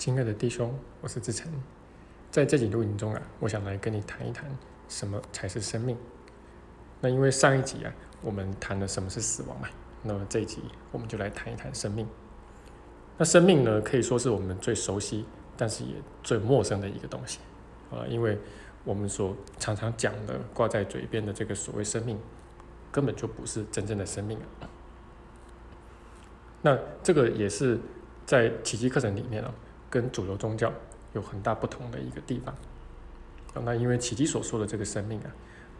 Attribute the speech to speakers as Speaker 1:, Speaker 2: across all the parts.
Speaker 1: 亲爱的弟兄，我是志成，在这集录影中啊，我想来跟你谈一谈什么才是生命。那因为上一集啊，我们谈了什么是死亡嘛，那么这一集我们就来谈一谈生命。那生命呢，可以说是我们最熟悉，但是也最陌生的一个东西啊，因为我们所常常讲的、挂在嘴边的这个所谓生命，根本就不是真正的生命啊。那这个也是在奇迹课程里面啊，跟主流宗教有很大不同的一个地方。那因为奇迹所说的这个生命啊，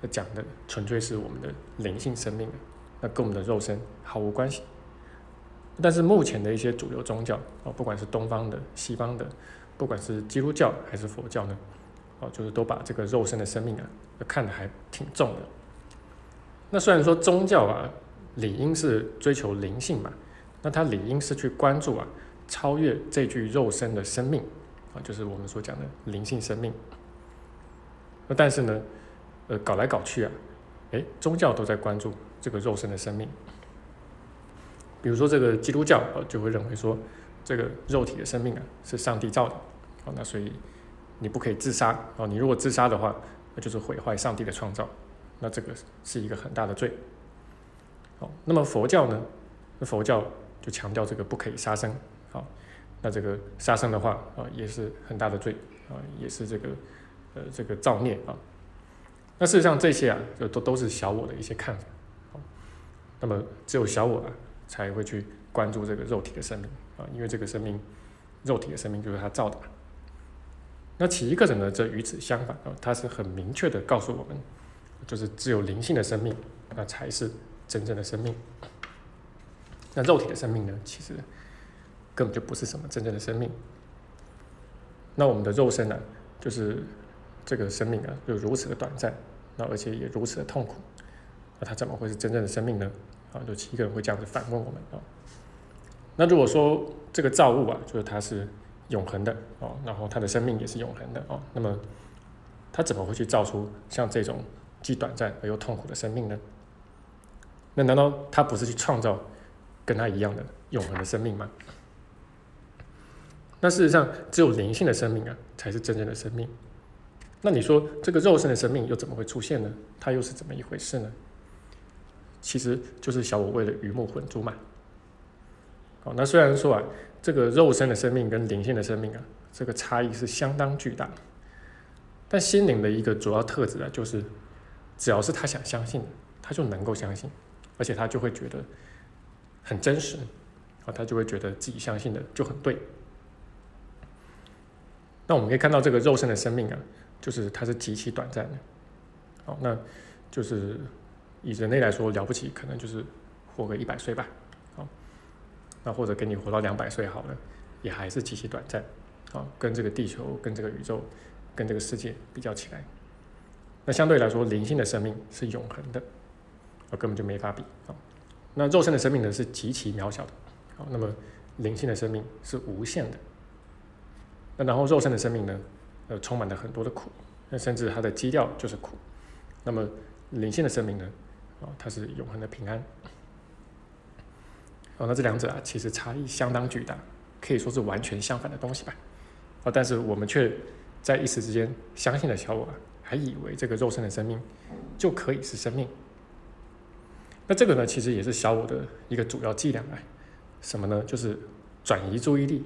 Speaker 1: 那讲的纯粹是我们的灵性生命，那跟我们的肉身毫无关系。但是目前的一些主流宗教啊，不管是东方的、西方的，不管是基督教还是佛教呢，哦，就是都把这个肉身的生命啊，看得还挺重的。那虽然说宗教啊，理应是追求灵性嘛。那他理应是去关注啊，超越这具肉身的生命啊，就是我们所讲的灵性生命。那但是呢，呃，搞来搞去啊，哎，宗教都在关注这个肉身的生命。比如说这个基督教啊，就会认为说，这个肉体的生命啊是上帝造的，哦，那所以你不可以自杀哦，你如果自杀的话，那就是毁坏上帝的创造，那这个是一个很大的罪。好，那么佛教呢？那佛教。就强调这个不可以杀生，好，那这个杀生的话啊，也是很大的罪啊，也是这个呃这个造孽啊。那事实上这些啊，就都都是小我的一些看法，好，那么只有小我啊，才会去关注这个肉体的生命啊，因为这个生命，肉体的生命就是他造的。那其一个人呢，则与此相反啊，他是很明确的告诉我们，就是只有灵性的生命，那才是真正的生命。那肉体的生命呢？其实根本就不是什么真正的生命。那我们的肉身呢？就是这个生命啊，又如此的短暂，那而且也如此的痛苦，那它怎么会是真正的生命呢？啊，有七个人会这样子反问我们啊。那如果说这个造物啊，就是它是永恒的啊，然后它的生命也是永恒的啊，那么它怎么会去造出像这种既短暂而又痛苦的生命呢？那难道它不是去创造？跟它一样的永恒的生命吗？那事实上，只有灵性的生命啊，才是真正的生命。那你说这个肉身的生命又怎么会出现呢？它又是怎么一回事呢？其实就是小我为了鱼目混珠嘛。好，那虽然说啊，这个肉身的生命跟灵性的生命啊，这个差异是相当巨大，但心灵的一个主要特质啊，就是只要是他想相信，他就能够相信，而且他就会觉得。很真实，啊，他就会觉得自己相信的就很对。那我们可以看到这个肉身的生命啊，就是它是极其短暂的，好，那就是以人类来说了不起，可能就是活个一百岁吧，好，那或者给你活到两百岁好了，也还是极其短暂，啊，跟这个地球、跟这个宇宙、跟这个世界比较起来，那相对来说灵性的生命是永恒的，啊，根本就没法比，啊。那肉身的生命呢是极其渺小的，好，那么灵性的生命是无限的。那然后肉身的生命呢，呃，充满了很多的苦，那甚至它的基调就是苦。那么灵性的生命呢，啊，它是永恒的平安。哦，那这两者啊，其实差异相当巨大，可以说是完全相反的东西吧。啊，但是我们却在一时之间相信了小我，还以为这个肉身的生命就可以是生命。那这个呢，其实也是小我的一个主要伎俩啊，什么呢？就是转移注意力，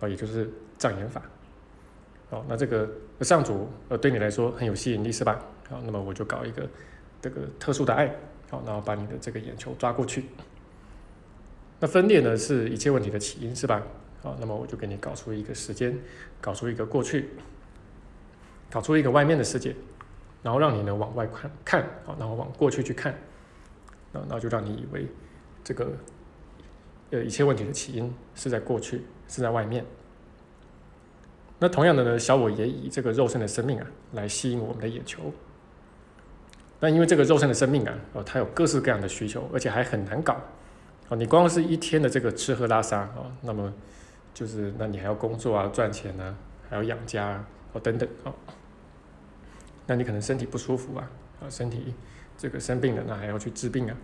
Speaker 1: 哦，也就是障眼法，哦，那这个上主呃对你来说很有吸引力是吧？好，那么我就搞一个这个特殊的爱，好，然后把你的这个眼球抓过去。那分裂呢是一切问题的起因是吧？好，那么我就给你搞出一个时间，搞出一个过去，搞出一个外面的世界，然后让你呢往外看看，好，然后往过去去看。那那就让你以为，这个，呃，一切问题的起因是在过去，是在外面。那同样的呢，小我也以这个肉身的生命啊，来吸引我们的眼球。那因为这个肉身的生命啊，哦，它有各式各样的需求，而且还很难搞。哦，你光是一天的这个吃喝拉撒啊，那么就是，那你还要工作啊，赚钱啊，还要养家啊，哦，等等啊。那你可能身体不舒服啊，啊，身体。这个生病了，那还要去治病啊，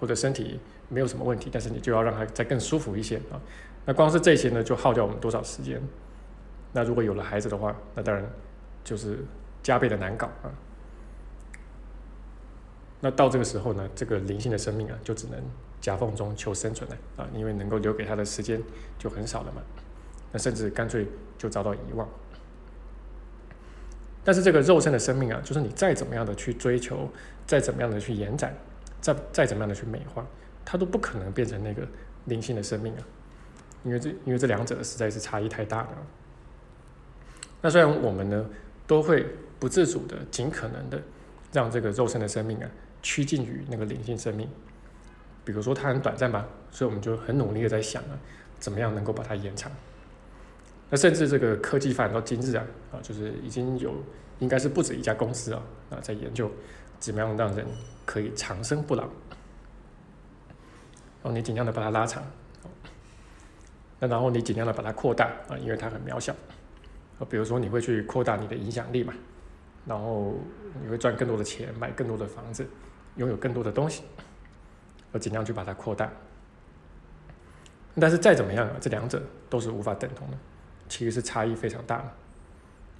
Speaker 1: 或者身体没有什么问题，但是你就要让它再更舒服一些啊。那光是这些呢，就耗掉我们多少时间？那如果有了孩子的话，那当然就是加倍的难搞啊。那到这个时候呢，这个灵性的生命啊，就只能夹缝中求生存了啊，因为能够留给他的时间就很少了嘛。那甚至干脆就遭到遗忘。但是这个肉身的生命啊，就是你再怎么样的去追求，再怎么样的去延展，再再怎么样的去美化，它都不可能变成那个灵性的生命啊，因为这因为这两者实在是差异太大了。那虽然我们呢都会不自主的、尽可能的让这个肉身的生命啊趋近于那个灵性生命，比如说它很短暂吧，所以我们就很努力的在想啊，怎么样能够把它延长。那甚至这个科技发展到今日啊，啊，就是已经有应该是不止一家公司啊，啊，在研究怎么样让人可以长生不老。然后你尽量的把它拉长，那然后你尽量的把它扩大啊，因为它很渺小。比如说你会去扩大你的影响力嘛，然后你会赚更多的钱，买更多的房子，拥有更多的东西，要尽量去把它扩大。但是再怎么样啊，这两者都是无法等同的。其实是差异非常大的，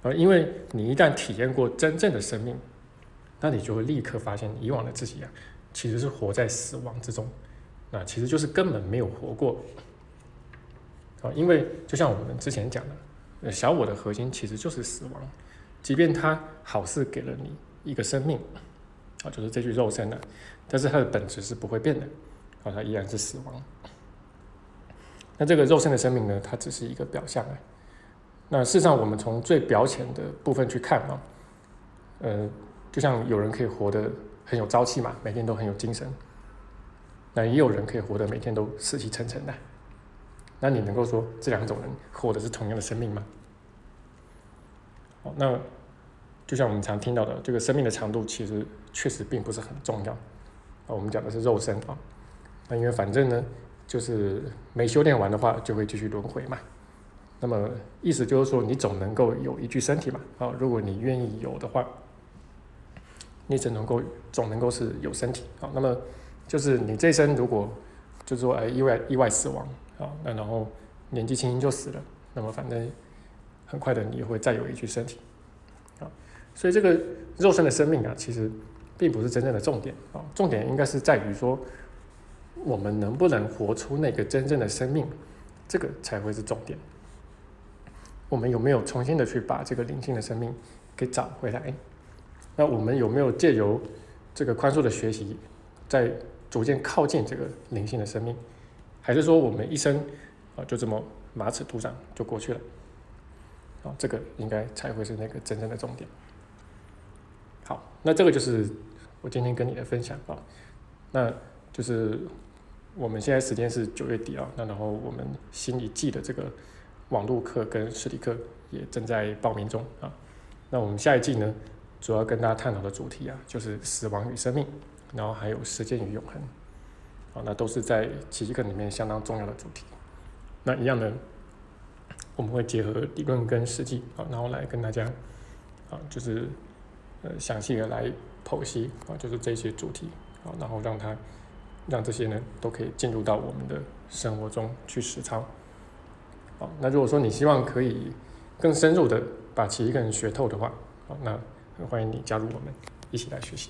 Speaker 1: 而因为你一旦体验过真正的生命，那你就会立刻发现以往的自己啊，其实是活在死亡之中，那其实就是根本没有活过。啊，因为就像我们之前讲的，呃小我的核心其实就是死亡，即便它好似给了你一个生命，啊，就是这具肉身的，但是它的本质是不会变的，啊，它依然是死亡。那这个肉身的生命呢，它只是一个表象啊。那事实上，我们从最表浅的部分去看啊，呃，就像有人可以活得很有朝气嘛，每天都很有精神。那也有人可以活得每天都死气沉沉的。那你能够说这两种人活的是同样的生命吗？好，那就像我们常听到的，这个生命的长度其实确实并不是很重要。啊，我们讲的是肉身啊。那因为反正呢，就是没修炼完的话，就会继续轮回嘛。那么意思就是说，你总能够有一具身体嘛？啊，如果你愿意有的话，你只能够总能够是有身体啊。那么就是你这一生如果就是说哎意外意外死亡啊，那然后年纪轻轻就死了，那么反正很快的你也会再有一具身体啊。所以这个肉身的生命啊，其实并不是真正的重点啊。重点应该是在于说，我们能不能活出那个真正的生命，这个才会是重点。我们有没有重新的去把这个灵性的生命给找回来？那我们有没有借由这个宽恕的学习，在逐渐靠近这个灵性的生命？还是说我们一生啊就这么马齿徒长就过去了？啊，这个应该才会是那个真正的重点。好，那这个就是我今天跟你的分享啊。那就是我们现在时间是九月底啊，那然后我们新一季的这个。网络课跟实体课也正在报名中啊。那我们下一季呢，主要跟大家探讨的主题啊，就是死亡与生命，然后还有时间与永恒，那都是在奇迹课里面相当重要的主题。那一样的，我们会结合理论跟实际啊，然后来跟大家啊，就是呃详细的来剖析啊，就是这些主题啊，然后让它让这些呢都可以进入到我们的生活中去实操。好，那如果说你希望可以更深入的把奇迹课学透的话，好，那很欢迎你加入我们，一起来学习。